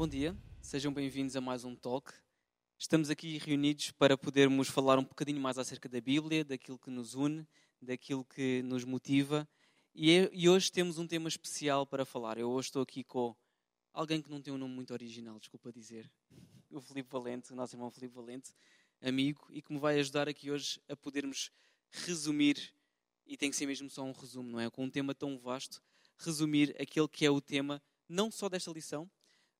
Bom dia, sejam bem-vindos a mais um Talk. Estamos aqui reunidos para podermos falar um bocadinho mais acerca da Bíblia, daquilo que nos une, daquilo que nos motiva. E, é, hoje temos um tema especial para falar. Eu hoje estou aqui com alguém que não tem um nome muito original, desculpa dizer, o Filipe Valente, o nosso irmão Filipe Valente, amigo, e que me vai ajudar aqui hoje a podermos resumir, e tem que ser mesmo só um resumo, não é? Com um tema tão vasto, resumir aquele que é o tema, não só desta lição,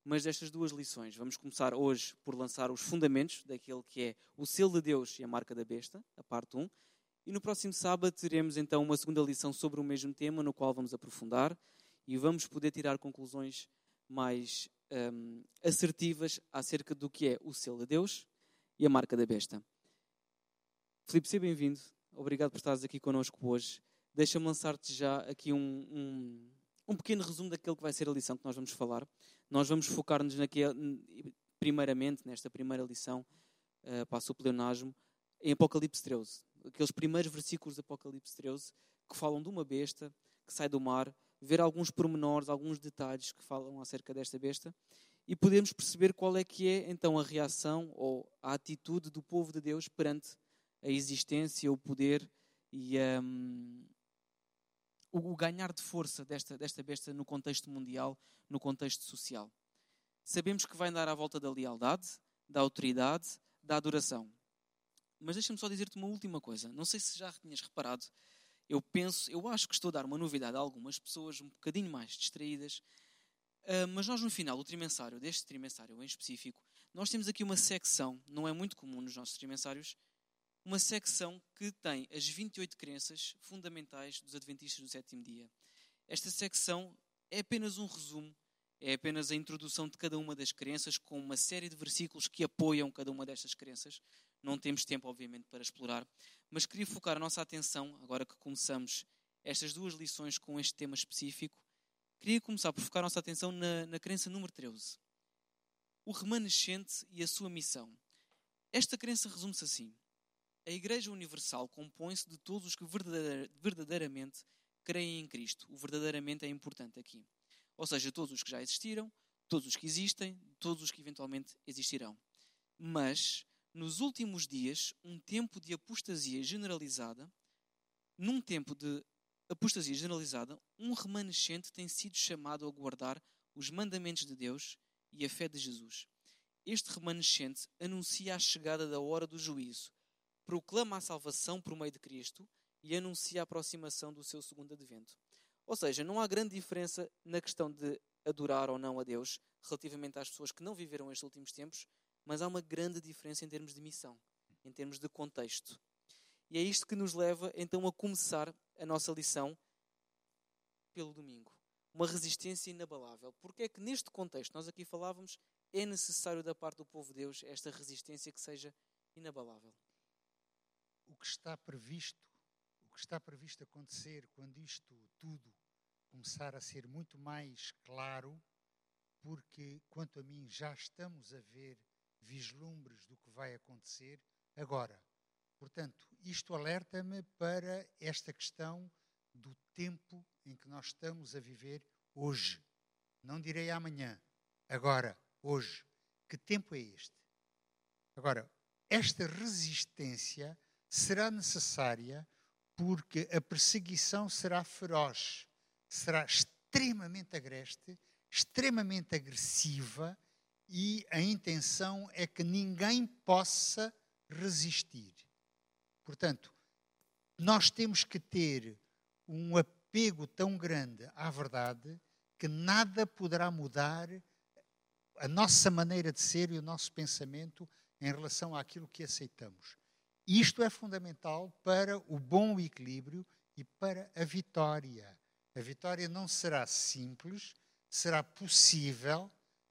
mas destas duas lições. Vamos começar hoje por lançar os fundamentos daquele que é o selo de Deus e a marca da besta, a parte 1. E no próximo sábado teremos então uma segunda lição sobre o mesmo tema, no qual vamos aprofundar e vamos poder tirar conclusões mais um, assertivas acerca do que é o selo de Deus e a marca da besta. Filipe, seja bem-vindo. Obrigado por estares aqui connosco hoje. Deixa-me lançar-te já aqui um, um, um pequeno resumo daquilo que vai ser a lição que nós vamos falar. Nós vamos focar-nos primeiramente, nesta primeira lição uh, o pleonasmo, em Apocalipse 13. Aqueles primeiros versículos de Apocalipse 13 que falam de uma besta que sai do mar, ver alguns pormenores, alguns detalhes que falam acerca desta besta e podemos perceber qual é que é então a reação ou a atitude do povo de Deus perante a existência, o poder e um, o ganhar de força desta, desta besta no contexto mundial, no contexto social. Sabemos que vai andar à volta da lealdade, da autoridade, da adoração. Mas deixa-me só dizer-te uma última coisa. Não sei se já tinhas reparado, eu penso, eu acho que estou a dar uma novidade a algumas pessoas um bocadinho mais distraídas, uh, mas nós no final do trimensário, deste trimensário em específico, nós temos aqui uma secção, não é muito comum nos nossos trimensários, uma secção que tem as 28 crenças fundamentais dos Adventistas do sétimo dia. Esta secção é apenas um resumo, é apenas a introdução de cada uma das crenças, com uma série de versículos que apoiam cada uma destas crenças. Não temos tempo, obviamente, para explorar, mas queria focar a nossa atenção, agora que começamos estas duas lições com este tema específico, queria começar por focar a nossa atenção na, na crença número 13. O remanescente e a sua missão. Esta crença resume-se assim: a Igreja Universal compõe-se de todos os que verdadeiramente creem em Cristo. O verdadeiramente é importante aqui. Ou seja, todos os que já existiram, todos os que existem, todos os que eventualmente existirão. Mas, nos últimos dias, um tempo de apostasia generalizada, num tempo de apostasia generalizada, um remanescente tem sido chamado a guardar os mandamentos de Deus e a fé de Jesus. Este remanescente anuncia a chegada da hora do juízo, proclama a salvação por meio de Cristo e anuncia a aproximação do seu segundo advento. Ou seja, não há grande diferença na questão de adorar ou não a Deus relativamente às pessoas que não viveram estes últimos tempos, mas há uma grande diferença em termos de missão, em termos de contexto. E é isto que nos leva então a começar a nossa lição pelo domingo. Uma resistência inabalável. Porque é que neste contexto, nós aqui falávamos, é necessário da parte do povo de Deus esta resistência que seja inabalável o que está previsto, o que está previsto acontecer quando isto tudo começar a ser muito mais claro, porque quanto a mim já estamos a ver vislumbres do que vai acontecer agora. Portanto, isto alerta-me para esta questão do tempo em que nós estamos a viver hoje. Não direi amanhã, agora, hoje. Que tempo é este? Agora, esta resistência será necessária porque a perseguição será feroz, será extremamente agreste, extremamente agressiva e a intenção é que ninguém possa resistir. Portanto, nós temos que ter um apego tão grande à verdade que nada poderá mudar a nossa maneira de ser e o nosso pensamento em relação àquilo que aceitamos. Isto é fundamental para o bom equilíbrio e para a vitória. A vitória não será simples, será possível,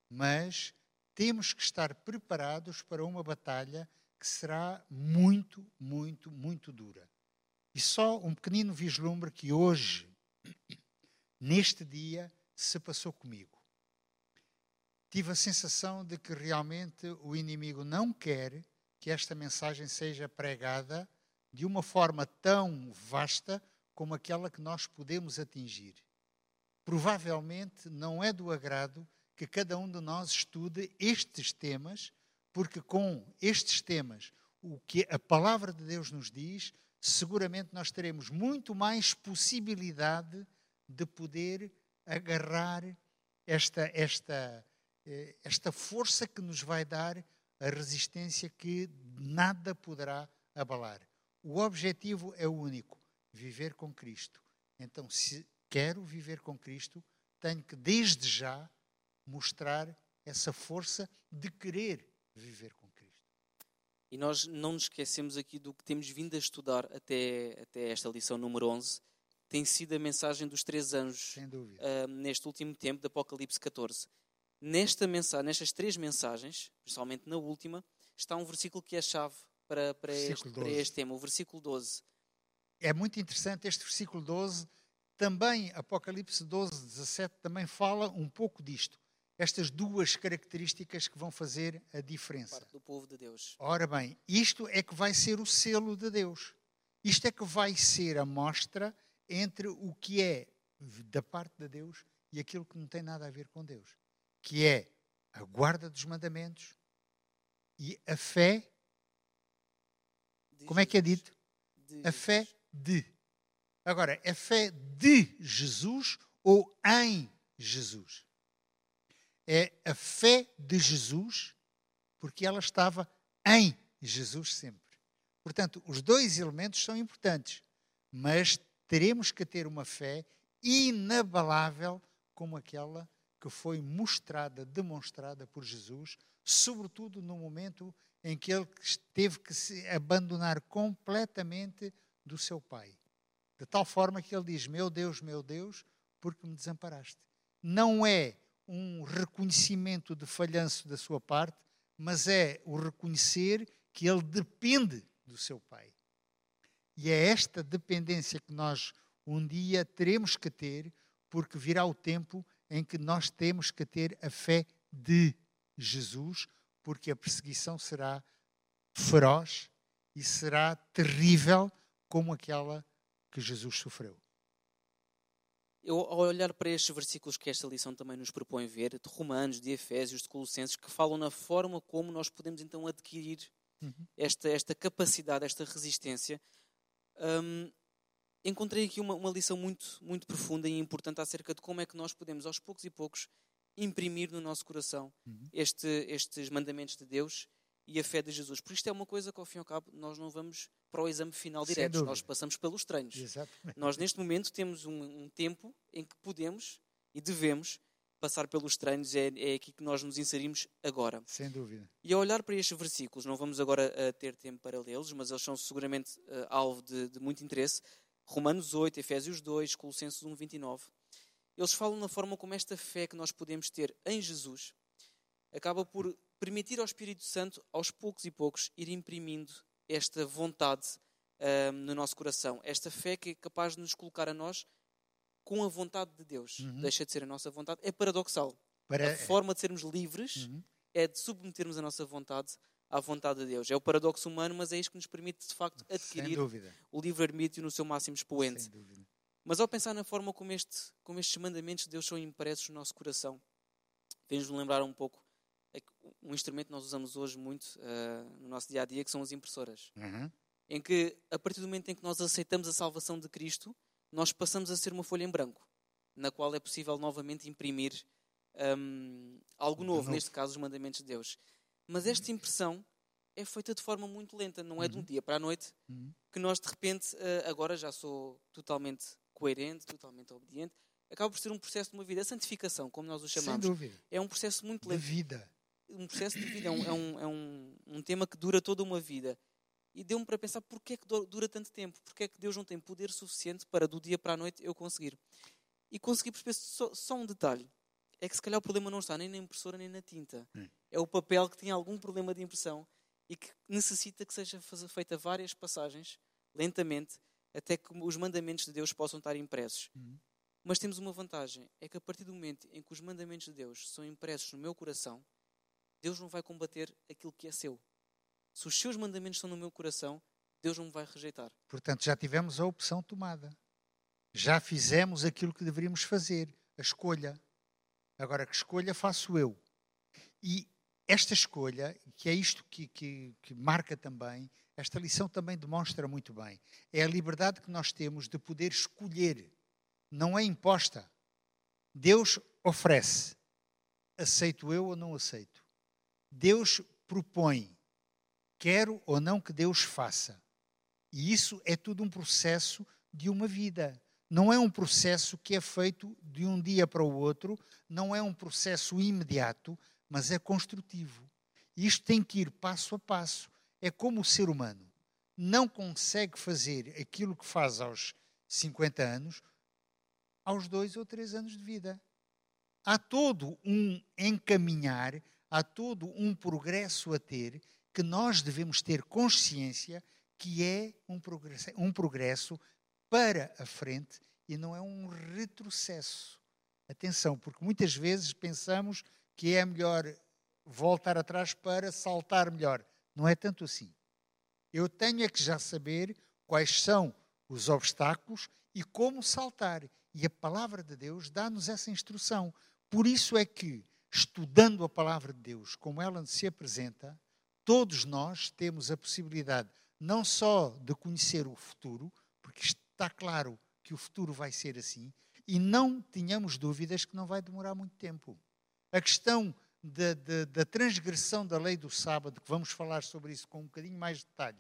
mas temos que estar preparados para uma batalha que será muito, muito, muito dura. E só um pequenino vislumbre que hoje, neste dia, se passou comigo. Tive a sensação de que realmente o inimigo não quer que esta mensagem seja pregada de uma forma tão vasta como aquela que nós podemos atingir. Provavelmente não é do agrado que cada um de nós estude estes temas, porque com estes temas, o que a palavra de Deus nos diz, seguramente nós teremos muito mais possibilidade de poder agarrar esta, esta, eh, esta força que nos vai dar a resistência que nada poderá abalar. O objetivo é o único: viver com Cristo. Então, se quero viver com Cristo, tenho que, desde já, mostrar essa força de querer viver com Cristo. E nós não nos esquecemos aqui do que temos vindo a estudar até, até esta lição número 11, tem sido a mensagem dos três anjos uh, neste último tempo, de Apocalipse 14. Nesta mensagem, nestas três mensagens, principalmente na última, está um versículo que é chave para, para, este, para este tema, o versículo 12. É muito interessante este versículo 12. Também, Apocalipse 12, 17, também fala um pouco disto. Estas duas características que vão fazer a diferença. Parte do povo de Deus. Ora bem, isto é que vai ser o selo de Deus. Isto é que vai ser a mostra entre o que é da parte de Deus e aquilo que não tem nada a ver com Deus, que é a guarda dos mandamentos e a fé. Como é que é dito? A fé de. Agora, a fé de Jesus ou em Jesus? É a fé de Jesus, porque ela estava em Jesus sempre. Portanto, os dois elementos são importantes, mas teremos que ter uma fé inabalável como aquela que foi mostrada, demonstrada por Jesus, sobretudo no momento em que ele teve que se abandonar completamente do seu Pai. De tal forma que ele diz: Meu Deus, meu Deus, porque me desamparaste. Não é um reconhecimento de falhanço da sua parte, mas é o reconhecer que ele depende do seu Pai. E é esta dependência que nós um dia teremos que ter, porque virá o tempo em que nós temos que ter a fé de Jesus, porque a perseguição será feroz e será terrível como aquela que Jesus sofreu. Eu, ao olhar para estes versículos que esta lição também nos propõe ver, de Romanos, de Efésios, de Colossenses, que falam na forma como nós podemos então adquirir uhum. esta, esta capacidade, esta resistência, um, encontrei aqui uma, uma, lição muito, muito profunda e importante acerca de como é que nós podemos, aos poucos e poucos, imprimir no nosso coração uhum. este, estes mandamentos de Deus e a fé de Jesus. Porque isto é uma coisa que, ao fim e ao cabo, nós não vamos para o exame final direto, nós passamos pelos treinos. Exatamente. Nós, neste momento, temos um, um, tempo em que podemos e devemos passar pelos treinos, é, é aqui que nós nos inserimos agora. Sem dúvida. E ao olhar para estes versículos, não vamos agora uh, ter tempo para lê-los, mas eles são seguramente uh, alvo de, de, muito interesse. Romanos 8, Efésios 2, Colossenses 1, 29. Eles falam na forma como esta fé que nós podemos ter em Jesus acaba por permitir ao Espírito Santo, aos poucos e poucos, ir imprimindo esta vontade uh, no nosso coração. Esta fé que é capaz de nos colocar a nós com a vontade de Deus. Uhum. Deixa de ser a nossa vontade. É paradoxal. Para... A forma de sermos livres uhum. é de submetermos a nossa vontade à vontade de Deus. É o paradoxo humano, mas é isto que nos permite, de facto, adquirir o livre-arbítrio no seu máximo expoente. Mas ao pensar na forma como, este, como estes mandamentos de Deus são impressos no nosso coração, vem-nos lembrar um pouco um instrumento que nós usamos hoje muito uh, no nosso dia a dia, que são as impressoras. Uhum. Em que, a partir do momento em que nós aceitamos a salvação de Cristo, nós passamos a ser uma folha em branco, na qual é possível novamente imprimir um, algo novo, novo, neste caso os mandamentos de Deus. Mas esta impressão é feita de forma muito lenta, não é uhum. de um dia para a noite uhum. que nós de repente uh, agora já sou totalmente coerente, totalmente obediente. Acaba por ser um processo de uma vida. A santificação, como nós o chamamos, é um processo muito lento. De vida. Um processo de vida, é um, é um, é um, um tema que dura toda uma vida e deu-me para pensar porquê é que dura tanto tempo, porquê é que Deus não tem poder suficiente para do dia para a noite eu conseguir. E consegui perceber só, só um detalhe, é que se calhar o problema não está nem na impressora nem na tinta. Hum. É o papel que tem algum problema de impressão e que necessita que seja feita várias passagens, lentamente, até que os mandamentos de Deus possam estar impressos. Hum. Mas temos uma vantagem, é que a partir do momento em que os mandamentos de Deus são impressos no meu coração, Deus não vai combater aquilo que é seu. Se os seus mandamentos estão no meu coração, Deus não me vai rejeitar. Portanto, já tivemos a opção tomada. Já fizemos aquilo que deveríamos fazer, a escolha. Agora, que escolha faço eu? E esta escolha, que é isto que, que, que marca também, esta lição também demonstra muito bem, é a liberdade que nós temos de poder escolher, não é imposta. Deus oferece, aceito eu ou não aceito. Deus propõe, quero ou não que Deus faça. E isso é tudo um processo de uma vida. Não é um processo que é feito de um dia para o outro, não é um processo imediato, mas é construtivo. Isto tem que ir passo a passo. É como o ser humano não consegue fazer aquilo que faz aos 50 anos, aos dois ou três anos de vida. Há todo um encaminhar, há todo um progresso a ter que nós devemos ter consciência que é um progresso, um progresso para a frente e não é um retrocesso. Atenção, porque muitas vezes pensamos que é melhor voltar atrás para saltar melhor. Não é tanto assim. Eu tenho é que já saber quais são os obstáculos e como saltar. E a palavra de Deus dá-nos essa instrução. Por isso é que, estudando a palavra de Deus, como ela se apresenta, todos nós temos a possibilidade não só de conhecer o futuro, porque está claro que o futuro vai ser assim, e não tínhamos dúvidas que não vai demorar muito tempo. A questão da, da, da, transgressão da lei do sábado, que vamos falar sobre isso com um bocadinho mais de detalhe,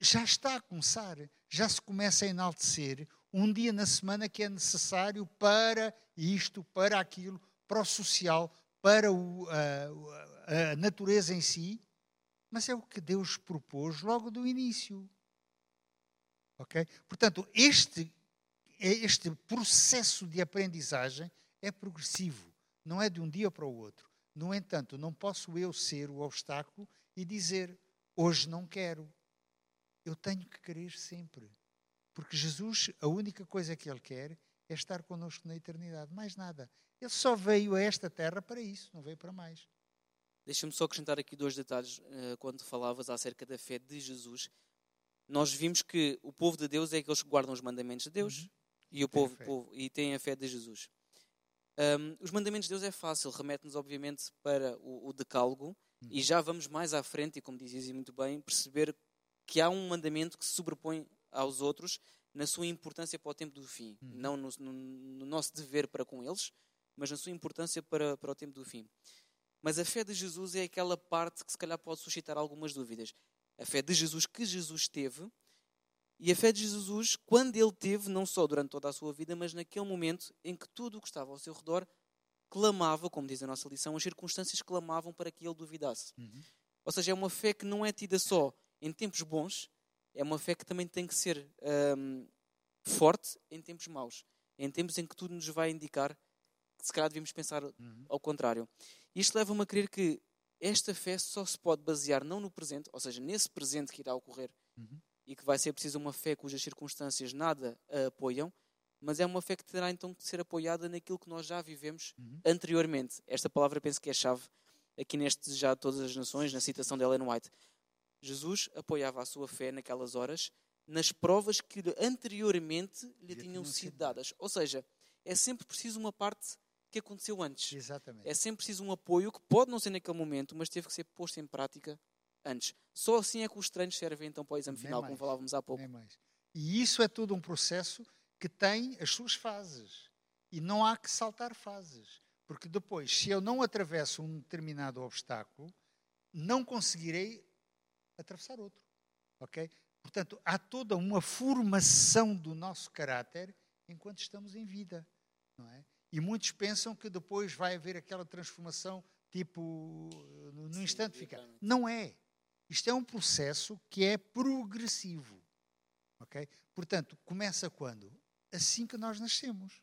já está a começar, já se começa a enaltecer um dia na semana que é necessário para isto, para aquilo, para o social, para o, a, a natureza em si, mas é o que Deus propôs logo do início. Ok? Portanto, este, este processo de aprendizagem é progressivo, não é de um dia para o outro. No entanto, não posso eu ser o obstáculo e dizer hoje não quero. Eu tenho que querer sempre. Porque Jesus, a única coisa que Ele quer é estar connosco na eternidade. Mais nada. Ele só veio a esta terra para isso, não veio para mais. Deixa-me só acrescentar aqui dois detalhes uh, quando falavas acerca da fé de Jesus. Nós vimos que o povo de Deus é aqueles que guardam os mandamentos de Deus uhum. e o povo, povo, e tem a fé de Jesus. Um, os mandamentos de Deus é fácil, remete-nos obviamente para o, o decálogo uhum. e já vamos mais à frente, e como dizias muito bem, perceber que há um mandamento que se sobrepõe aos outros na sua importância para o tempo do fim. Uhum. Não no, no, no, nosso dever para com eles, mas na sua importância para, para o tempo do fim. Mas a fé de Jesus é aquela parte que se calhar pode suscitar algumas dúvidas. A fé de Jesus que Jesus teve e a fé de Jesus quando ele teve, não só durante toda a sua vida, mas naquele momento em que tudo o que estava ao seu redor clamava, como diz a nossa lição, as circunstâncias clamavam para que ele duvidasse. Uhum. Ou seja, é uma fé que não é tida só em tempos bons, é uma fé que também tem que ser um, forte em tempos maus. Em tempos em que tudo nos vai indicar que se calhar devemos pensar uhum. ao contrário. Isto leva-me a crer que esta fé só se pode basear não no presente, ou seja, nesse presente que irá ocorrer uhum. E que vai ser preciso uma fé cujas circunstâncias nada a apoiam, mas é uma fé que terá então que ser apoiada naquilo que nós já vivemos uhum. anteriormente. Esta palavra penso que é chave aqui neste Já Todas as Nações, na citação de Ellen White. Jesus apoiava a sua fé naquelas horas nas provas que anteriormente lhe tinham sido dadas. Ou seja, é sempre preciso uma parte que aconteceu antes. Exatamente. É sempre preciso um apoio que pode não ser naquele momento, mas teve que ser posto em prática antes. Só assim é que os treinos servem então para o exame final, como falávamos há pouco. E isso é todo um processo que tem as suas fases. E não há que saltar fases. Porque depois, se eu não atravesso um determinado obstáculo, não conseguirei atravessar outro. Ok? Portanto, há toda uma formação do nosso caráter enquanto estamos em vida. Não é? E muitos pensam que depois vai haver aquela transformação, tipo, no, Sim, instante ficar. Não é. Isto é um processo que é progressivo. Ok? Portanto, começa quando? Assim que nós nascemos.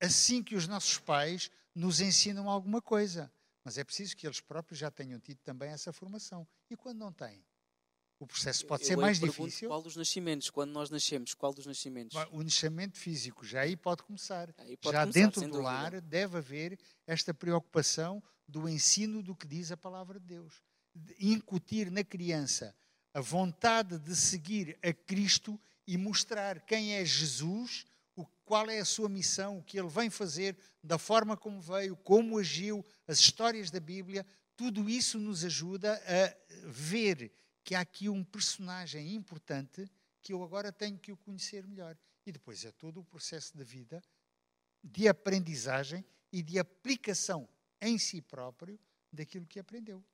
Assim que os nossos pais nos ensinam alguma coisa. Mas é preciso que eles próprios já tenham tido também essa formação. E quando não têm? O processo pode eu, ser mais difícil. Qual dos nascimentos? Quando nós nascemos, qual dos nascimentos? O nascimento físico, já aí pode começar. Aí pode já começar, dentro do dúvida. lar deve haver esta preocupação do ensino do que diz a palavra de Deus. De incutir na criança a vontade de seguir a Cristo e mostrar quem é Jesus, o, qual é a sua missão, o que ele vem fazer, da forma como veio, como agiu, as histórias da Bíblia, tudo isso nos ajuda a ver que há aqui um personagem importante que eu agora tenho que o conhecer melhor. E depois é todo o processo da vida de aprendizagem e de aplicação em si próprio daquilo que aprendeu.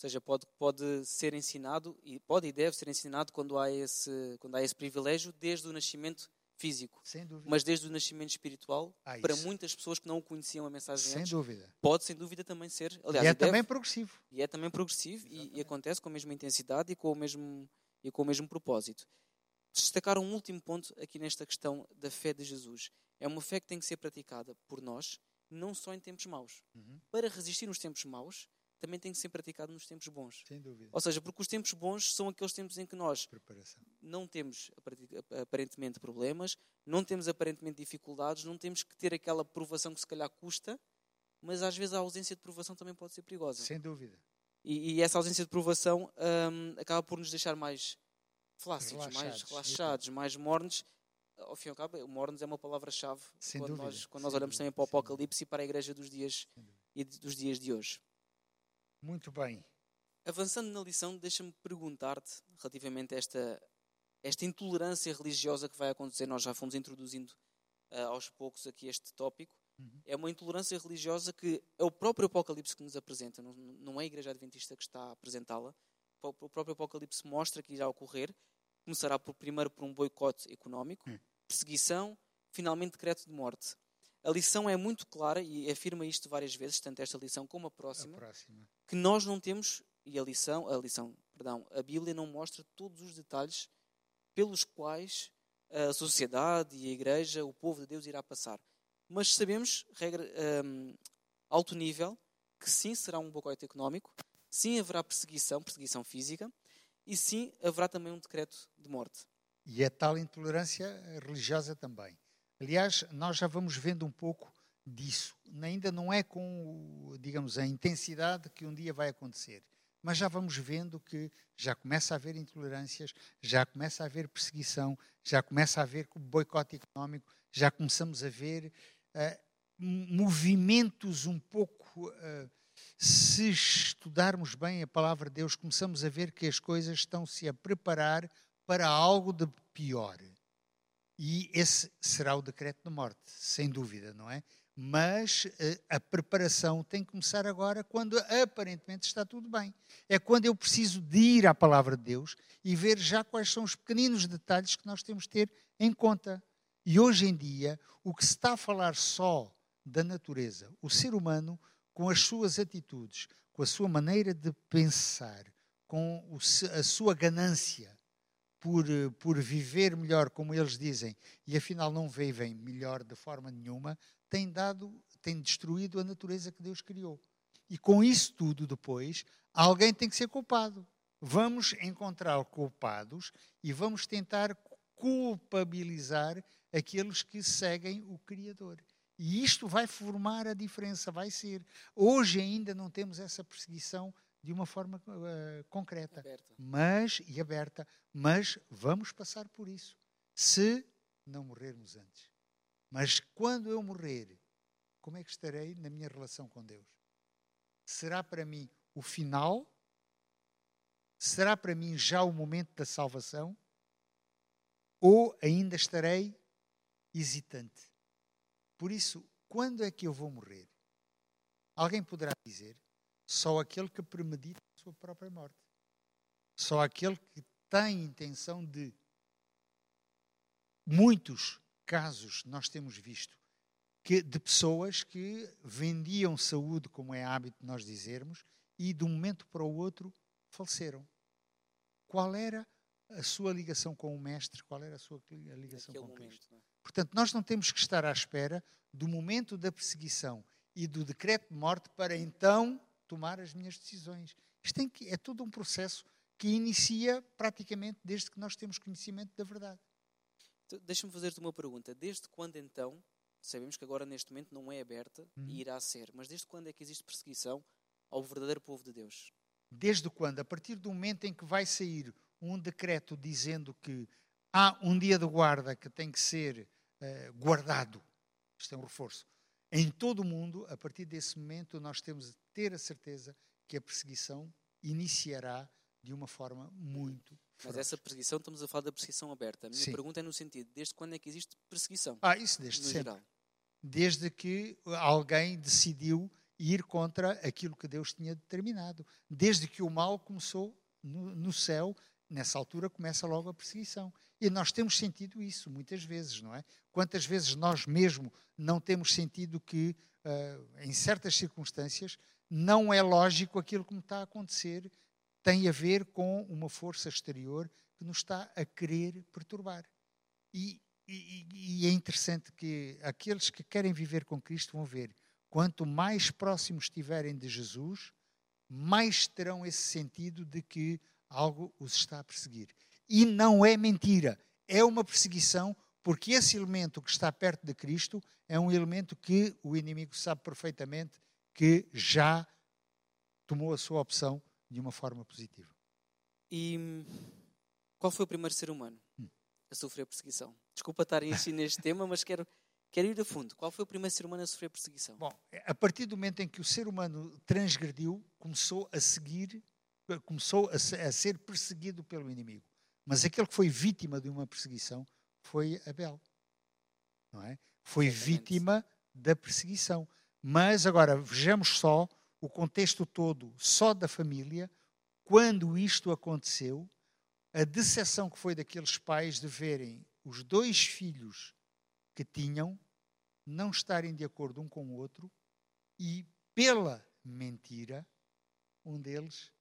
Ou seja, pode, pode ser ensinado, e pode e deve ser ensinado quando há, esse, quando há esse privilégio desde o nascimento físico. Sem dúvida. Mas desde o nascimento espiritual, Ah, para muitas pessoas que não conheciam a mensagem Sem antes, dúvida. pode sem dúvida também ser. E Aliás, é e deve- também progressivo. e é também progressivo e, e acontece com a mesma intensidade e com o mesmo, e com o mesmo propósito. Destacar um último ponto aqui nesta questão da fé de Jesus. É uma fé que tem que ser praticada por nós, não só em tempos maus. Uhum. Para resistir nos tempos maus, também tem que ser praticado nos tempos bons. Sem dúvida. Ou seja, porque os tempos bons são aqueles tempos em que nós Preparação. não temos apare- aparentemente problemas, não temos aparentemente dificuldades, não temos que ter aquela provação que se calhar custa, mas às vezes a ausência de provação também pode ser perigosa. Sem dúvida. E, e essa ausência de provação hum, acaba por nos deixar mais flácidos, mais Relaxados. relaxados, mais mornos. Ao fim e ao cabo, mornos é uma palavra-chave quando, nós, quando nós olhamos dúvida, também para o. Apocalipse e para a igreja dos dias, e dos dias de hoje. Muito bem. Avançando na lição, deixa-me perguntar-te relativamente a esta, esta intolerância religiosa que vai acontecer. Nós já fomos introduzindo ah, aos poucos aqui este tópico. Uhum. É uma intolerância religiosa que é o próprio Apocalipse que nos apresenta, não, não é a Igreja Adventista que está a apresentá-la. O próprio Apocalipse mostra que irá ocorrer. Começará por, primeiro por um boicote económico, Hum. perseguição, finalmente decreto de morte. A lição é muito clara e afirma isto várias vezes, tanto esta lição como a A próxima próxima. que nós não temos e a lição, a lição, perdão, a Bíblia não mostra todos os detalhes pelos quais a sociedade e a igreja, o povo de Deus irá passar. Mas sabemos, regra hum, alto nível, que sim será um boicote económico, sim haverá perseguição, perseguição física, e sim haverá também um decreto de morte. E é tal intolerância religiosa também. Aliás, nós já vamos vendo um pouco disso. Ainda não é com, digamos, a intensidade que um dia vai acontecer. Mas já vamos vendo que já começa a haver intolerâncias, já começa a haver perseguição, já começa a haver boicote económico, já começamos a ver eh, movimentos um pouco. eh, se estudarmos bem a palavra de Deus, começamos a ver que as coisas estão-se a preparar para algo de pior. E esse será o decreto de morte, sem dúvida, não é? Mas eh, a preparação tem que começar agora, quando aparentemente está tudo bem. É quando eu preciso de ir à palavra de Deus e ver já quais são os pequeninos detalhes que nós temos de ter em conta. E hoje em dia, o que se está a falar só da natureza, o ser humano, com as suas atitudes, com a sua maneira de pensar, com a sua ganância por, eh, por viver melhor, como eles dizem, e afinal não vivem melhor de forma nenhuma, tem dado, tem destruído a natureza que Deus criou. E com isso tudo depois, alguém tem que ser culpado. Vamos encontrar culpados e vamos tentar culpabilizar aqueles que seguem o Criador. E isto vai formar a diferença, vai ser. Hoje ainda não temos essa perseguição de uma forma eh, concreta Aberta. mas e aberta, mas vamos passar por isso, se não morrermos antes. Mas quando eu morrer, como é que estarei na minha relação com Deus? Será para mim o final? Será para mim já o momento da salvação? Ou ainda estarei hesitante? Por isso, quando é que eu vou morrer? Alguém poderá dizer: só aquele que premedita a sua própria morte. Só aquele que tem intenção de. Muitos casos nós temos visto que, de pessoas que vendiam saúde, como é hábito nós dizermos, e de um momento para o outro faleceram. Qual era a sua ligação com o Mestre? Qual era a sua ligação com Cristo? momento. não é? Portanto, nós não temos que estar à espera do momento da perseguição e do decreto de morte para então tomar as minhas decisões. Isto que, é todo um processo que inicia praticamente desde que nós temos conhecimento da verdade. Então, Deixa-me fazer-te uma pergunta. Desde quando então, sabemos que agora neste momento não é aberta Uhum. e irá ser, mas desde quando é que existe perseguição ao verdadeiro povo de Deus? Desde quando? A partir do momento em que vai sair um decreto dizendo que há um dia de guarda que tem que ser uh, guardado. Isto é um reforço. Em todo o mundo, a partir desse momento, nós temos de ter a certeza que a perseguição iniciará de uma forma muito Mas essa perseguição, estamos a falar da perseguição aberta. A minha Sim. pergunta é no sentido, desde quando é que existe perseguição? Ah, isso desde sempre. geral. Desde que alguém decidiu ir contra aquilo que Deus tinha determinado. Desde que o mal começou no, no céu, nessa altura começa logo a perseguição. E nós temos sentido isso muitas vezes, não é? Quantas vezes nós mesmo não temos sentido que, uh, em certas circunstâncias, não é lógico aquilo que me está a acontecer, tem a ver com uma força exterior que nos está a querer perturbar. E, e, e, é interessante que aqueles que querem viver com Cristo vão ver, quanto mais próximos estiverem de Jesus, mais terão esse sentido de que algo os está a perseguir. E não é mentira, é uma perseguição, porque esse elemento que está perto de Cristo é um elemento que o inimigo sabe perfeitamente que já tomou a sua opção de uma forma positiva. E hum, qual foi o primeiro ser humano Hum. a sofrer perseguição? Desculpa estar a insistir neste tema, mas quero, quero ir a fundo. Qual foi o primeiro ser humano a sofrer perseguição? Bom, a partir do momento em que o ser humano transgrediu, começou a seguir, começou a, a ser perseguido pelo inimigo. Mas aquele que foi vítima de uma perseguição foi Abel. Não é? Foi Exatamente. vítima da perseguição. Mas agora vejamos só o contexto todo, só da família, quando isto aconteceu, a decepção que foi daqueles pais de verem os dois filhos que tinham não estarem de acordo um com o outro e, pela mentira, um deles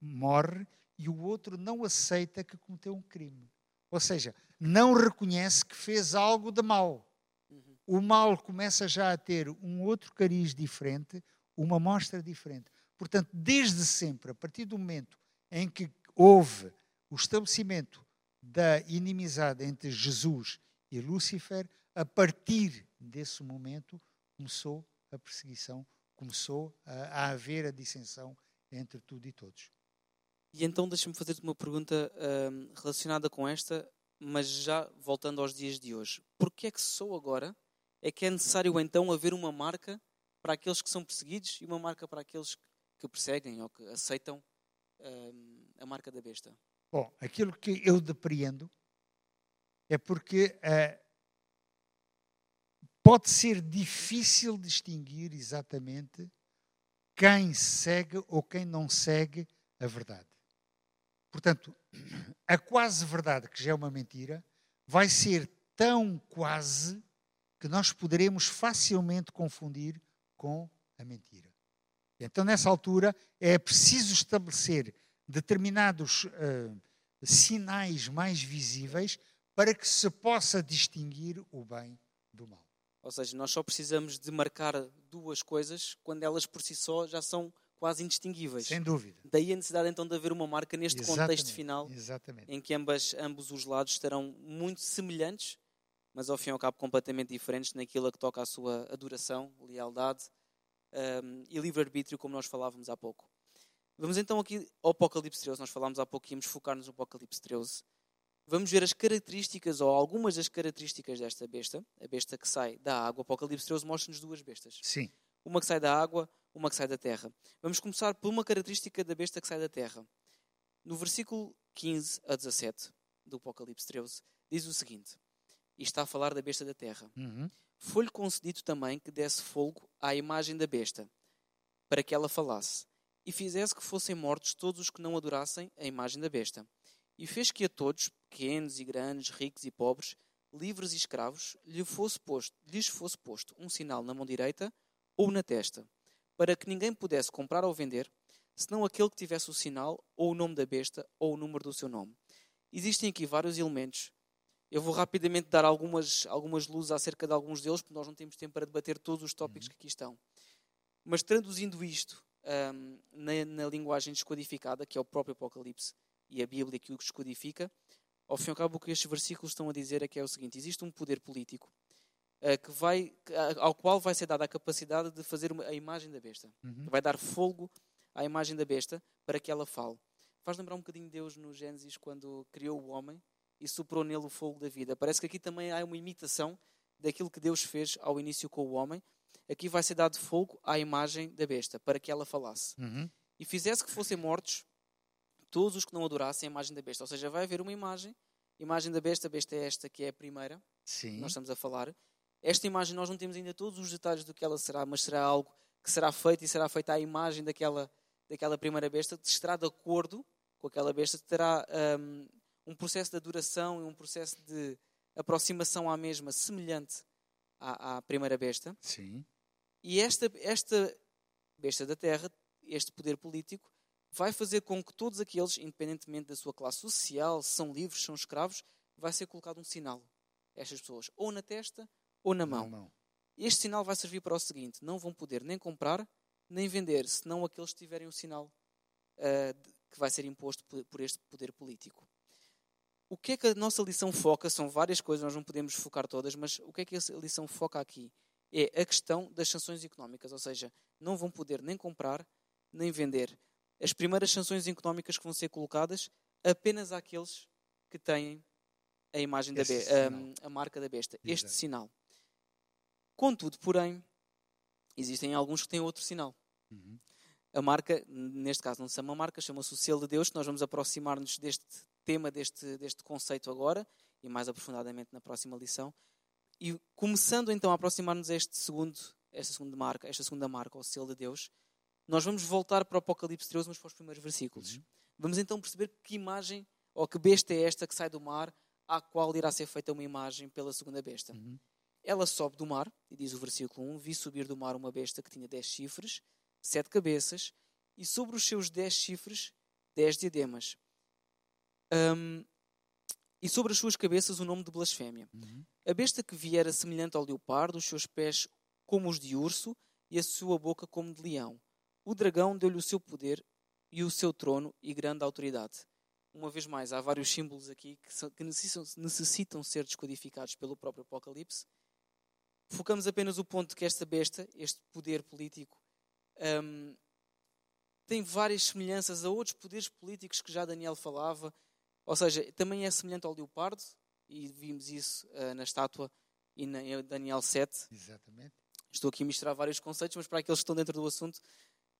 morre e o outro não aceita que cometeu um crime. Ou seja, não reconhece que fez algo de mal. Uhum. O mal começa já a ter um outro cariz diferente, uma mostra diferente. Portanto, desde sempre, a partir do momento em que houve o estabelecimento da inimizade entre Jesus e Lúcifer, a partir desse momento começou a perseguição, começou a, a haver a dissensão entre tudo e todos. E então deixa-me fazer-te uma pergunta hum, relacionada com esta, mas já voltando aos dias de hoje. Porquê é que só agora é que é necessário então haver uma marca para aqueles que são perseguidos e uma marca para aqueles que perseguem ou que aceitam hum, a marca da besta? Bom, aquilo que eu depreendo é porque eh, pode ser difícil distinguir exatamente quem segue ou quem não segue a verdade. Portanto, a quase verdade, que já é uma mentira, vai ser tão quase que nós poderemos facilmente confundir com a mentira. Então, nessa altura, é preciso estabelecer determinados uh, sinais mais visíveis para que se possa distinguir o bem do mal. Ou seja, nós só precisamos de marcar duas coisas quando elas por si só já são quase indistinguíveis. Sem dúvida. Daí a necessidade então de haver uma marca neste Exatamente, contexto final Exatamente. em que ambas, ambos os lados estarão muito semelhantes, mas ao fim e ao cabo completamente diferentes naquilo que toca à sua adoração, lealdade um, e livre-arbítrio, como nós falávamos há pouco. Vamos então aqui ao Apocalipse 13. Nós falámos há pouco que íamos focar-nos no Apocalipse 13. Vamos ver as características, ou algumas das características desta besta, a besta que sai da água. O Apocalipse 13 mostra-nos duas bestas. Sim. Uma que sai da água, uma que sai da terra. Vamos começar por uma característica da besta que sai da terra. No versículo 15 a 17 do Apocalipse 13, diz o seguinte: e está a falar da besta da terra. Uhum. Foi-lhe concedido também que desse fogo à imagem da besta, para que ela falasse, e fizesse que fossem mortos todos os que não adorassem a imagem da besta. E fez que a todos, pequenos e grandes, ricos e pobres, livres e escravos, lhe fosse posto, lhes fosse posto um sinal na mão direita ou na testa, para que ninguém pudesse comprar ou vender, senão aquele que tivesse o sinal ou o nome da besta ou o número do seu nome. Existem aqui vários elementos. Eu vou rapidamente dar algumas, algumas luzes acerca de alguns deles, porque nós não temos tempo para debater todos os tópicos que aqui estão. Mas traduzindo isto um, na, na, linguagem descodificada, que é o próprio Apocalipse e a Bíblia que o descodifica, ao fim e ao cabo o que estes versículos estão a dizer é que é o seguinte: existe um poder político uh, que vai, ao qual vai ser dada a capacidade de fazer uma, a imagem da besta. Uhum. Vai dar fogo à imagem da besta para que ela fale. Faz lembrar um bocadinho Deus no Gênesis quando criou o homem e soprou nele o fogo da vida. Parece que aqui também há uma imitação daquilo que Deus fez ao início com o homem. Aqui vai ser dado fogo à imagem da besta, para que ela falasse. Uhum. E fizesse que fossem mortos todos os que não adorassem a imagem da besta. Ou seja, vai haver uma imagem, imagem da besta, a besta é esta que é a primeira, Sim. nós estamos a falar. Esta imagem nós não temos ainda todos os detalhes do que ela será, mas será algo que será feito e será feita à imagem daquela, daquela primeira besta, que estará de acordo com aquela besta, terá um, um processo de adoração e um processo de aproximação à mesma semelhante à, à primeira besta. Sim. E esta, esta besta da terra, este poder político, vai fazer com que todos aqueles, independentemente da sua classe social, se são livres, são escravos, vai ser colocado um sinal a estas pessoas, ou na testa ou na mão. Na mão. Este sinal vai servir para o seguinte: não vão poder nem comprar nem vender, senão aqueles que tiverem o sinal uh, que vai ser imposto por, por este poder político. O que é que a nossa lição foca? São várias coisas, nós não podemos focar todas, mas o que é que a lição foca aqui? É a questão das sanções económicas, ou seja, não vão poder nem comprar nem vender. As primeiras sanções económicas que vão ser colocadas apenas àqueles que têm a imagem Esse da sinal. be- a, a marca da besta, este Exato. sinal. Contudo, porém, existem alguns que têm outro sinal. Uhum. A marca, neste caso não se chama marca, chama-se o selo de Deus, que nós vamos aproximar-nos deste tema, deste, deste conceito agora, e mais aprofundadamente na próxima lição. E começando então a aproximar-nos a este segundo, esta segunda marca, esta segunda marca, o selo de Deus, nós vamos voltar para o Apocalipse 13, mas para os primeiros versículos. Uhum. Vamos então perceber que imagem, ou que besta é esta que sai do mar, à qual irá ser feita uma imagem pela segunda besta. Uhum. Ela sobe do mar, e diz o versículo 1: Vi subir do mar uma besta que tinha dez chifres, sete cabeças, e sobre os seus dez chifres, dez diademas. Hum, e sobre as suas cabeças o nome de blasfémia. Uhum. A besta que vi era semelhante ao leopardo, os seus pés como os de urso e a sua boca como de leão. O dragão deu-lhe o seu poder e o seu trono e grande autoridade. Uma vez mais, há vários símbolos aqui que, são- que necessitam, necessitam ser descodificados pelo próprio Apocalipse. Focamos apenas o ponto que esta besta, este poder político, hum, tem várias semelhanças a outros poderes políticos que já Daniel falava. Ou seja, também é semelhante ao leopardo, e vimos isso ah, na estátua e na, em Daniel 7. Exatamente. Estou aqui a misturar vários conceitos, mas para aqueles que estão dentro do assunto,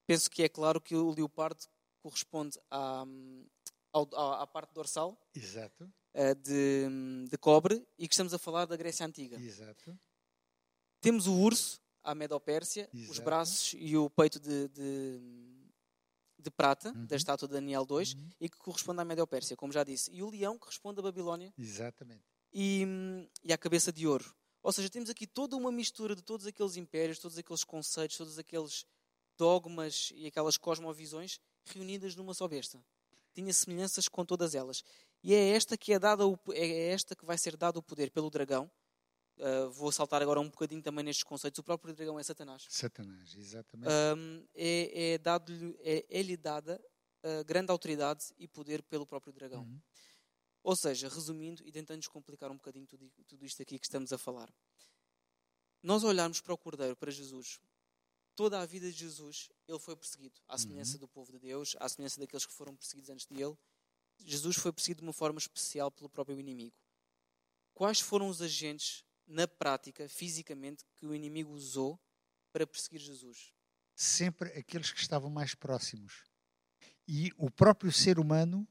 penso que é claro que o leopardo corresponde à, à, à parte dorsal Exato. ah, de, de cobre e que estamos a falar da Grécia Antiga. Exato. Temos o urso, à Medopérsia, os braços e o peito de, de, de prata, Uhum. da estátua de Daniel 2, Uhum. e que corresponde à Medopérsia, como já disse. E o leão, que responde à Babilónia, Exatamente. e, e à cabeça de ouro. Ou seja, temos aqui toda uma mistura de todos aqueles impérios, todos aqueles conceitos, todos aqueles dogmas e aquelas cosmovisões reunidas numa só besta. Tinha semelhanças com todas elas. E é esta que é dada o, é esta que vai ser dado o poder pelo dragão. Ah, vou saltar agora um bocadinho também nestes conceitos. O próprio dragão é Satanás. Satanás, exatamente. É, é, dado-lhe- é, é-lhe dada ah, grande autoridade e poder pelo próprio dragão. Uhum. Ou seja, resumindo e tentando descomplicar um bocadinho tudo, tudo isto aqui que estamos a falar. Nós olharmos para o Cordeiro, para Jesus, toda a vida de Jesus, ele foi perseguido, à semelhança do povo de Deus, à semelhança daqueles que foram perseguidos antes de ele. Jesus foi perseguido de uma forma especial pelo próprio inimigo. Quais foram os agentes, na prática, fisicamente, que o inimigo usou para perseguir Jesus? Sempre aqueles que estavam mais próximos. E o próprio ser humano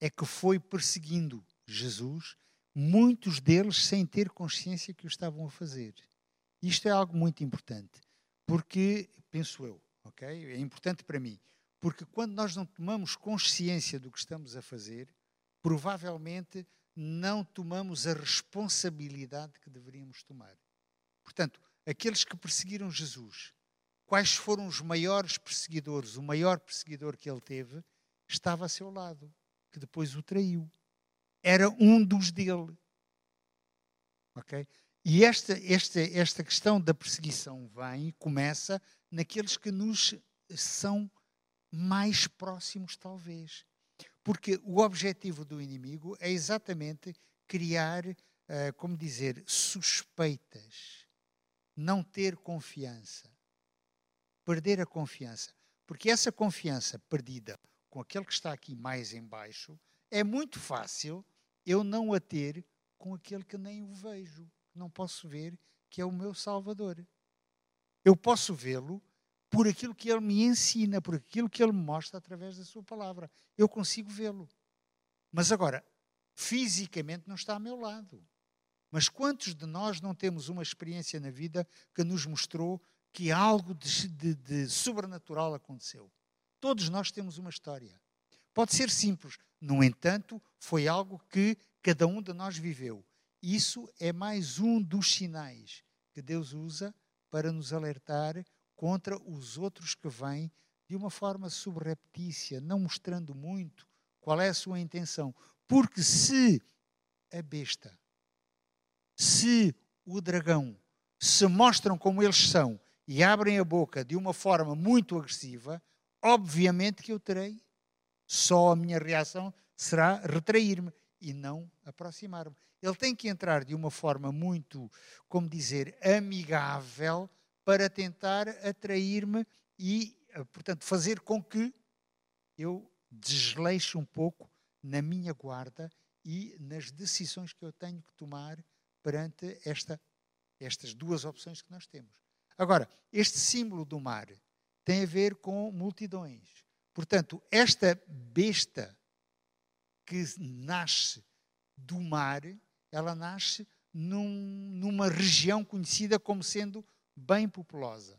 é que foi perseguindo Jesus, muitos deles sem ter consciência que o estavam a fazer. Isto é algo muito importante, porque, penso eu, ok? É importante para mim, porque quando nós não tomamos consciência do que estamos a fazer, provavelmente não tomamos a responsabilidade que deveríamos tomar. Portanto, aqueles que perseguiram Jesus, quais foram os maiores perseguidores? O maior perseguidor que ele teve estava a seu lado, que depois o traiu. Era um dos dele. Ok? E esta, esta, esta questão da perseguição vem e começa naqueles que nos são mais próximos, talvez. Porque o objetivo do inimigo é exatamente criar, ah, como dizer, suspeitas, não ter confiança, perder a confiança. Porque essa confiança perdida com aquele que está aqui mais embaixo, é muito fácil eu não a ter com aquele que nem o vejo, não posso ver, que é o meu Salvador. Eu posso vê-lo por aquilo que ele me ensina, por aquilo que ele me mostra através da sua palavra. Eu consigo vê-lo. Mas agora, fisicamente não está ao meu lado. Mas quantos de nós não temos uma experiência na vida que nos mostrou que algo de, de, de sobrenatural aconteceu? Todos nós temos uma história. Pode ser simples, no entanto, foi algo que cada um de nós viveu. Isso é mais um dos sinais que Deus usa para nos alertar contra os outros que vêm de uma forma subreptícia, não mostrando muito qual é a sua intenção. Porque se a besta, se o dragão se mostram como eles são e abrem a boca de uma forma muito agressiva, obviamente que eu terei. Só a minha reação será retrair-me e não aproximar-me. Ele tem que entrar de uma forma muito, como dizer, amigável para tentar atrair-me e, eh, portanto, fazer com que eu desleixe um pouco na minha guarda e nas decisões que eu tenho que tomar perante esta, estas duas opções que nós temos. Agora, este símbolo do mar tem a ver com multidões. Portanto, esta besta que nasce do mar, ela nasce num, numa região conhecida como sendo bem populosa.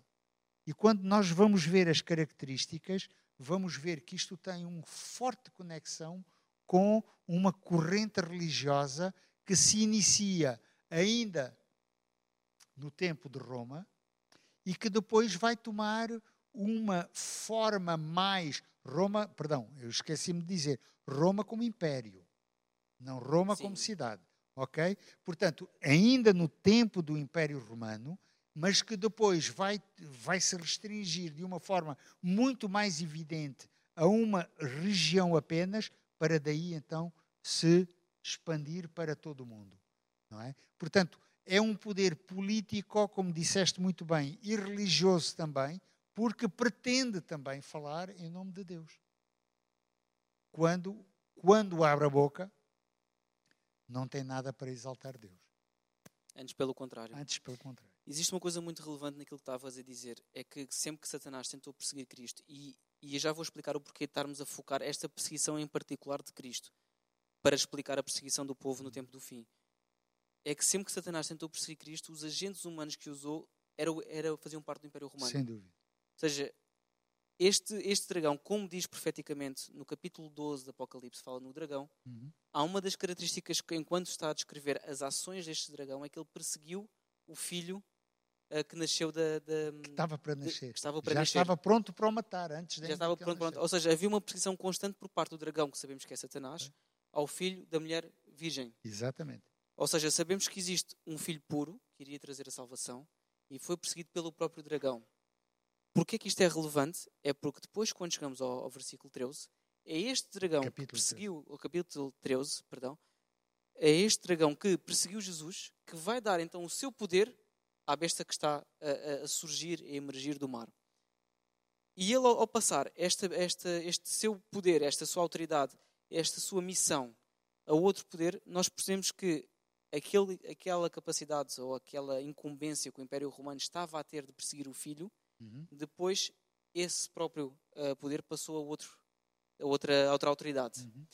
E quando nós vamos ver as características, vamos ver que isto tem uma forte conexão com uma corrente religiosa que se inicia ainda no tempo de Roma e que depois vai tomar uma forma mais Roma, perdão, eu esqueci-me de dizer, Roma como império, não Roma Sim. como cidade, OK? Portanto, ainda no tempo do Império Romano, mas que depois vai, vai se restringir de uma forma muito mais evidente a uma região apenas, para daí então se expandir para todo o mundo. Não é? Portanto, é um poder político, como disseste muito bem, e religioso também, porque pretende também falar em nome de Deus. Quando, quando abre a boca, não tem nada para exaltar Deus. Antes pelo contrário. Antes pelo contrário. Existe uma coisa muito relevante naquilo que estavas a dizer, é que sempre que Satanás tentou perseguir Cristo, e, e já vou explicar o porquê de estarmos a focar esta perseguição em particular de Cristo, para explicar a perseguição do povo no tempo do fim, é que sempre que Satanás tentou perseguir Cristo, os agentes humanos que usou era, era, faziam parte do Império Romano. Sem dúvida. Ou seja, este, este dragão, como diz profeticamente no capítulo 12 do Apocalipse, fala no dragão, uhum. há uma das características que, enquanto está a descrever as ações deste dragão, é que ele perseguiu o filho que nasceu da. da que estava para nascer. De, estava para Já nascer. estava pronto para o matar antes de Já estava pronto, pronto. Ou seja, havia uma perseguição constante por parte do dragão, que sabemos que é Satanás, é. ao filho da mulher virgem. Exatamente. Ou seja, sabemos que existe um filho puro que iria trazer a salvação e foi perseguido pelo próprio dragão. Porquê que isto é relevante? É porque depois, quando chegamos ao, ao versículo 13, é este dragão capítulo que perseguiu, 13. o capítulo 13, perdão, é este dragão que perseguiu Jesus, que vai dar então o seu poder à besta que está a, a surgir e emergir do mar. E ele, ao passar esta, esta, este seu poder, esta sua autoridade, esta sua missão a outro poder, nós percebemos que aquele, aquela capacidade ou aquela incumbência que o Império Romano estava a ter de perseguir o filho, uhum. depois esse próprio uh, poder passou a, outro, a outra, a outra autoridade. Uhum.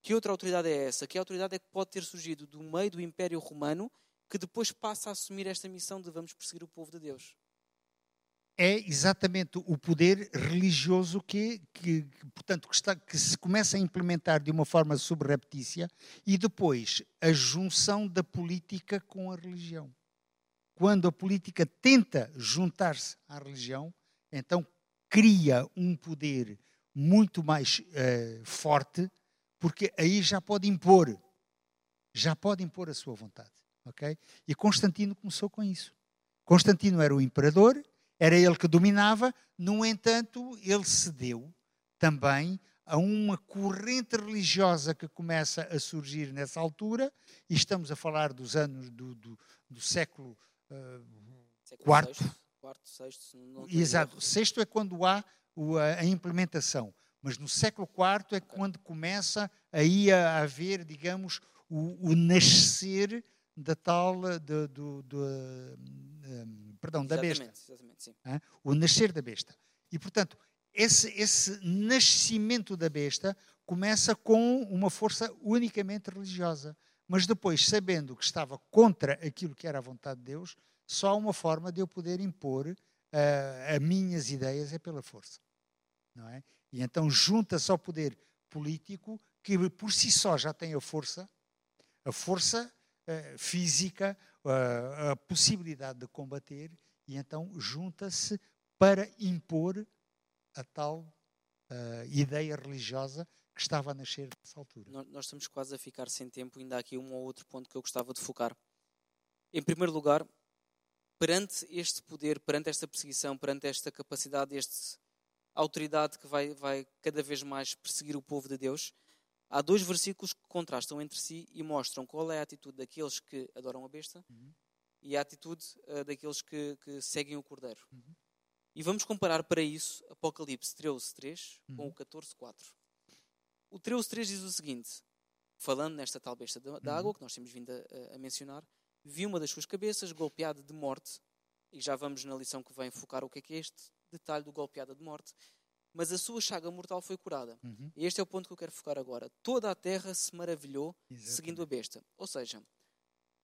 Que outra autoridade é essa? Que autoridade é que pode ter surgido do meio do Império Romano que depois passa a assumir esta missão de vamos perseguir o povo de Deus? é exatamente o poder religioso que, que, portanto, que, está, que se começa a implementar de uma forma subreptícia e depois a junção da política com a religião. Quando a política tenta juntar-se à religião, então cria um poder muito mais uh, forte, porque aí já pode impor, já pode impor a sua vontade, ok? E Constantino começou com isso. Constantino era o imperador era ele que dominava, no entanto, ele cedeu também a uma corrente religiosa que começa a surgir nessa altura, e estamos a falar dos anos do, do, do século, uh, século. Sexto, quarto, sexto, não Exato, sexto é quando há a implementação, mas no século IV é quando começa aí a haver, digamos, o, o nascer da tal, de, do, do, um, perdão, da besta. Exatamente, sim. O nascer da besta. E, portanto, esse, esse nascimento da besta começa com uma força unicamente religiosa. Mas depois, sabendo que estava contra aquilo que era a vontade de Deus, só uma forma de eu poder impor uh, as minhas ideias é pela força. Não é? E então junta-se ao poder político, que por si só já tem a força, a força uh, física, uh, a possibilidade de combater, e então junta-se para impor a tal uh, ideia religiosa que estava a nascer nessa altura. Nós estamos quase a ficar sem tempo, ainda há aqui um ou outro ponto que eu gostava de focar. Em primeiro lugar, perante este poder, perante esta perseguição, perante esta capacidade, esta autoridade que vai, vai cada vez mais perseguir o povo de Deus, há dois versículos que contrastam entre si e mostram qual é a atitude daqueles que adoram a besta uhum. e a atitude uh, daqueles que, que, seguem o cordeiro. Uhum. E vamos comparar para isso Apocalipse 13, 3 uhum. com o 14, 4. O 13, 3 diz o seguinte, falando nesta tal besta da, da água, uhum. que nós temos vindo a, a mencionar, vi uma das suas cabeças golpeada de morte, e já vamos na lição que vem focar o que é que é este detalhe do golpeada de morte, mas a sua chaga mortal foi curada. Uhum. Este é o ponto que eu quero focar agora. Toda a terra se maravilhou Exatamente. seguindo a besta. Ou seja,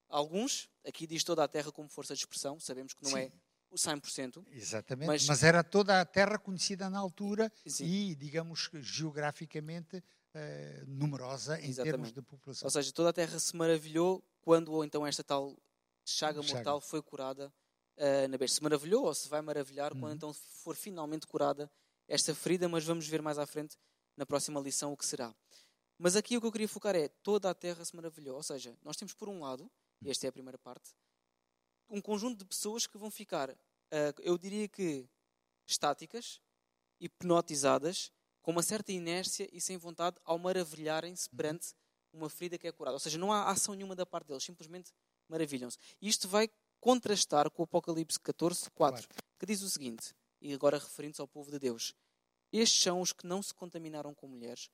alguns, aqui diz toda a terra como força de expressão, sabemos que não Sim. é o 100%. Exatamente, mas, mas, era toda a terra conhecida na altura Sim. e, digamos, geograficamente uh, numerosa em Exatamente. termos de população. Ou seja, toda a terra se maravilhou quando ou então esta tal chaga, chaga. mortal foi curada uh, na besta. Se maravilhou ou se vai maravilhar uhum. quando então for finalmente curada esta ferida, mas vamos ver mais à frente na próxima lição o que será. Mas aqui o que eu queria focar é toda a terra se maravilhou. Ou seja, nós temos por um lado, e esta é a primeira parte, um conjunto de pessoas que vão ficar, uh, eu diria que estáticas, hipnotizadas, com uma certa inércia e sem vontade ao maravilharem-se perante uma ferida que é curada. Ou seja, não há ação nenhuma da parte deles, simplesmente maravilham-se. Isto vai contrastar com o Apocalipse 14, 4, que diz o seguinte, e agora referindo-se ao povo de Deus: Estes são os que não se contaminaram com mulheres,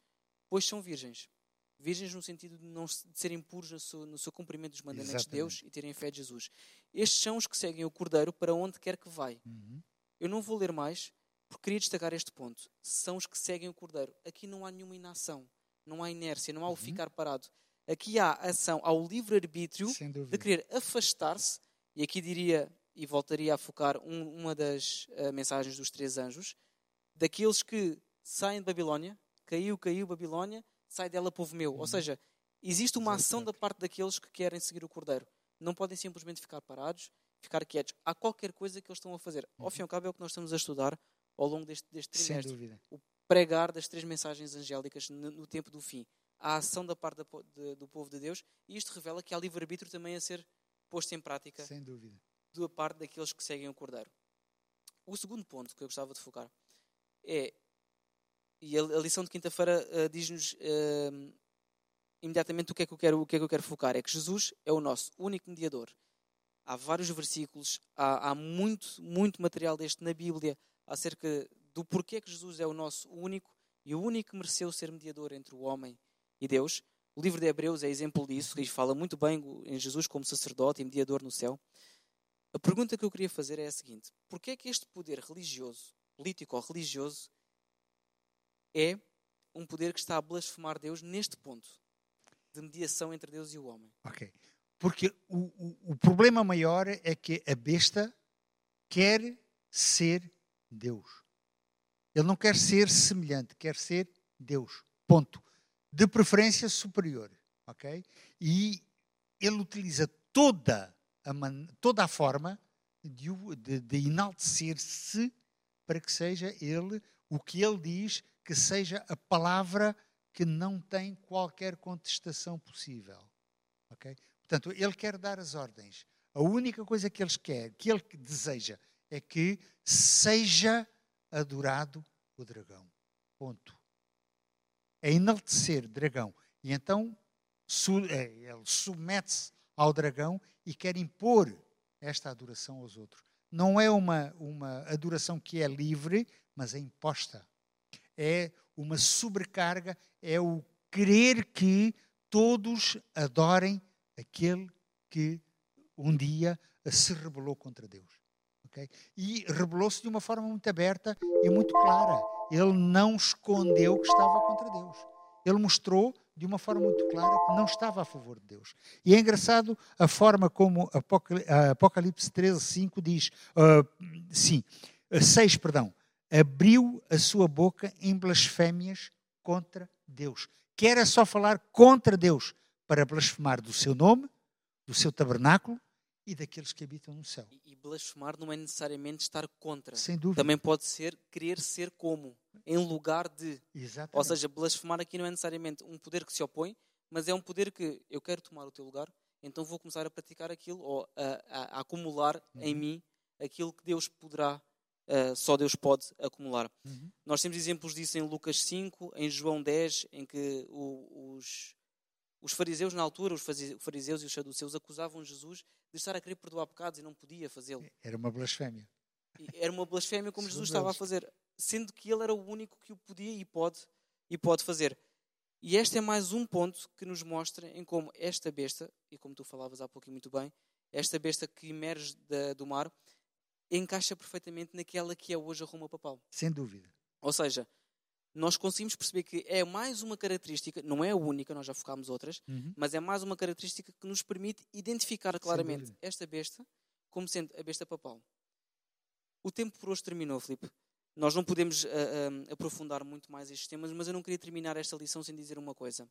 pois são virgens. Virgens no sentido de, não, de serem puros no seu, no seu cumprimento dos mandamentos Exatamente. de Deus e terem fé de Jesus. Estes são os que seguem o Cordeiro para onde quer que vai. Uhum. Eu não vou ler mais, porque queria destacar este ponto. São os que seguem o Cordeiro. Aqui não há nenhuma inação, não há inércia, não há o uhum. ficar parado. Aqui há ação, há o livre-arbítrio de querer afastar-se, e aqui diria e voltaria a focar um, uma das uh, mensagens dos três anjos, daqueles que saem de Babilónia, caiu, caiu Babilónia, sai dela povo meu. Ou uhum. seja, existe uma ação da parte daqueles que querem seguir o Cordeiro. Não podem simplesmente ficar parados, ficar quietos. Há qualquer coisa que eles estão a fazer. Ao uhum. fim e ao cabo é o que nós estamos a estudar ao longo deste, deste trimestre. O pregar das três mensagens angélicas no, no tempo do fim. A ação da parte da, de, do povo de Deus. E isto revela que há livre-arbítrio também a ser posto em prática. Sem dúvida. Da parte daqueles que seguem o Cordeiro. O segundo ponto que eu gostava de focar é e a, lição de quinta-feira uh, diz-nos uh, imediatamente o que, é que eu quero, o que é que eu quero focar. É que Jesus é o nosso único mediador. Há vários versículos, há, há muito, muito material deste na Bíblia acerca do porquê que Jesus é o nosso único e o único que mereceu ser mediador entre o homem e Deus. O livro de Hebreus é exemplo disso, que fala muito bem em Jesus como sacerdote e mediador no céu. A pergunta que eu queria fazer é a seguinte: porquê é que este poder religioso, político ou religioso, é um poder que está a blasfemar Deus neste ponto de mediação entre Deus e o homem. Ok. Porque o, o, o problema maior é que a besta quer ser Deus. Ele não quer ser semelhante, quer ser Deus. Ponto. De preferência superior. Ok? E ele utiliza toda a, man, toda a forma de, de, de enaltecer-se para que seja ele o que ele diz que seja a palavra que não tem qualquer contestação possível. Okay? Portanto, ele quer dar as ordens. A única coisa que ele quer, que ele deseja, é que seja adorado o dragão. Ponto. É enaltecer dragão. E então é, ele submete-se ao dragão e quer impor esta adoração aos outros. Não é uma, uma adoração que é livre, mas é imposta é uma sobrecarga, é o querer que todos adorem aquele que um dia se rebelou contra Deus. Okay? E rebelou-se de uma forma muito aberta e muito clara. Ele não escondeu que estava contra Deus. Ele mostrou de uma forma muito clara que não estava a favor de Deus. E é engraçado a forma como Apocalipse 13, 5 diz, uh, sim, 6, perdão, abriu a sua boca em blasfémias contra Deus. Que era só falar contra Deus para blasfemar do seu nome, do seu tabernáculo e daqueles que habitam no céu. E, e blasfemar não é necessariamente estar contra. Sem dúvida. Também pode ser querer ser como, em lugar de. Exatamente. Ou seja, blasfemar aqui não é necessariamente um poder que se opõe, mas é um poder que eu quero tomar o teu lugar, então vou começar a praticar aquilo ou a, a, a acumular uhum. em mim aquilo que Deus poderá, uh, só Deus pode acumular. Uhum. Nós temos exemplos disso em Lucas 5, em João 10, em que o, os, os fariseus, na altura, os fariseus e os saduceus acusavam Jesus de estar a querer perdoar pecados e não podia fazê-lo. Era uma blasfémia. Era uma blasfémia como Jesus estava a fazer, sendo que ele era o único que o podia e pode, e pode fazer. E este é mais um ponto que nos mostra em como esta besta, e como tu falavas há pouco muito bem, esta besta que emerge da, do mar, encaixa perfeitamente naquela que é hoje a Roma Papal. Sem dúvida. Ou seja, nós conseguimos perceber que é mais uma característica, não é a única, nós já focámos outras, uhum. mas é mais uma característica que nos permite identificar claramente esta besta como sendo a besta papal. O tempo por hoje terminou, Filipe. Nós não podemos uh, uh, aprofundar muito mais estes temas, mas eu não queria terminar esta lição sem dizer uma coisa.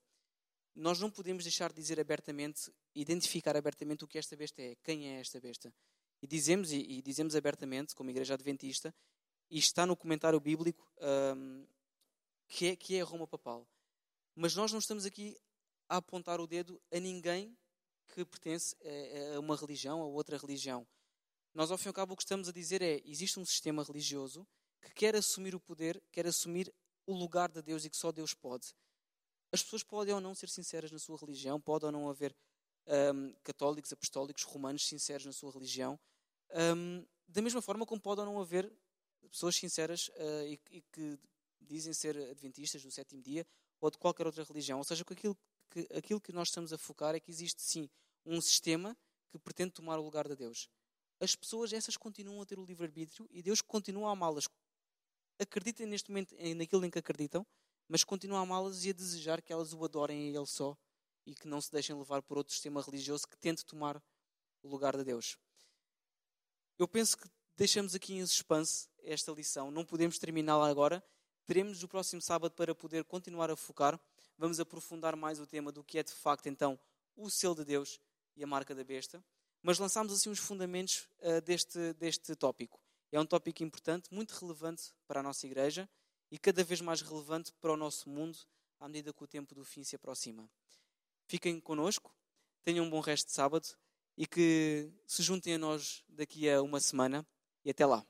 Nós não podemos deixar de dizer abertamente, identificar abertamente o que esta besta é, quem é esta besta. E dizemos, e, e dizemos abertamente, como Igreja Adventista, e está no comentário bíblico, um, que é, que é a Roma papal. Mas nós não estamos aqui a apontar o dedo a ninguém que pertence a uma religião, a outra religião. Nós, ao fim e ao cabo, o que estamos a dizer é: existe um sistema religioso que quer assumir o poder, quer assumir o lugar de Deus e que só Deus pode. As pessoas podem ou não ser sinceras na sua religião, pode ou não haver um, católicos, apostólicos, romanos sinceros na sua religião, um, da mesma forma como pode ou não haver pessoas sinceras uh, e, e, que dizem ser adventistas do sétimo dia ou de qualquer outra religião. Ou seja, aquilo que, aquilo que nós estamos a focar é que existe sim um sistema que pretende tomar o lugar de Deus. As pessoas, essas continuam a ter o livre-arbítrio e Deus continua a amá-las. Acreditem neste momento naquilo em que acreditam, mas continuam a amá-las e a desejar que elas o adorem a Ele só e que não se deixem levar por outro sistema religioso que tente tomar o lugar de Deus. Eu penso que deixamos aqui em suspense esta lição. Não podemos terminá-la agora, Teremos o próximo sábado para poder continuar a focar. Vamos aprofundar mais o tema do que é de facto então o selo de Deus e a marca da besta. Mas lançamos assim os fundamentos uh, deste, deste tópico. É um tópico importante, muito relevante para a nossa igreja e cada vez mais relevante para o nosso mundo à medida que o tempo do fim se aproxima. Fiquem connosco, tenham um bom resto de sábado e que se juntem a nós daqui a uma semana e até lá.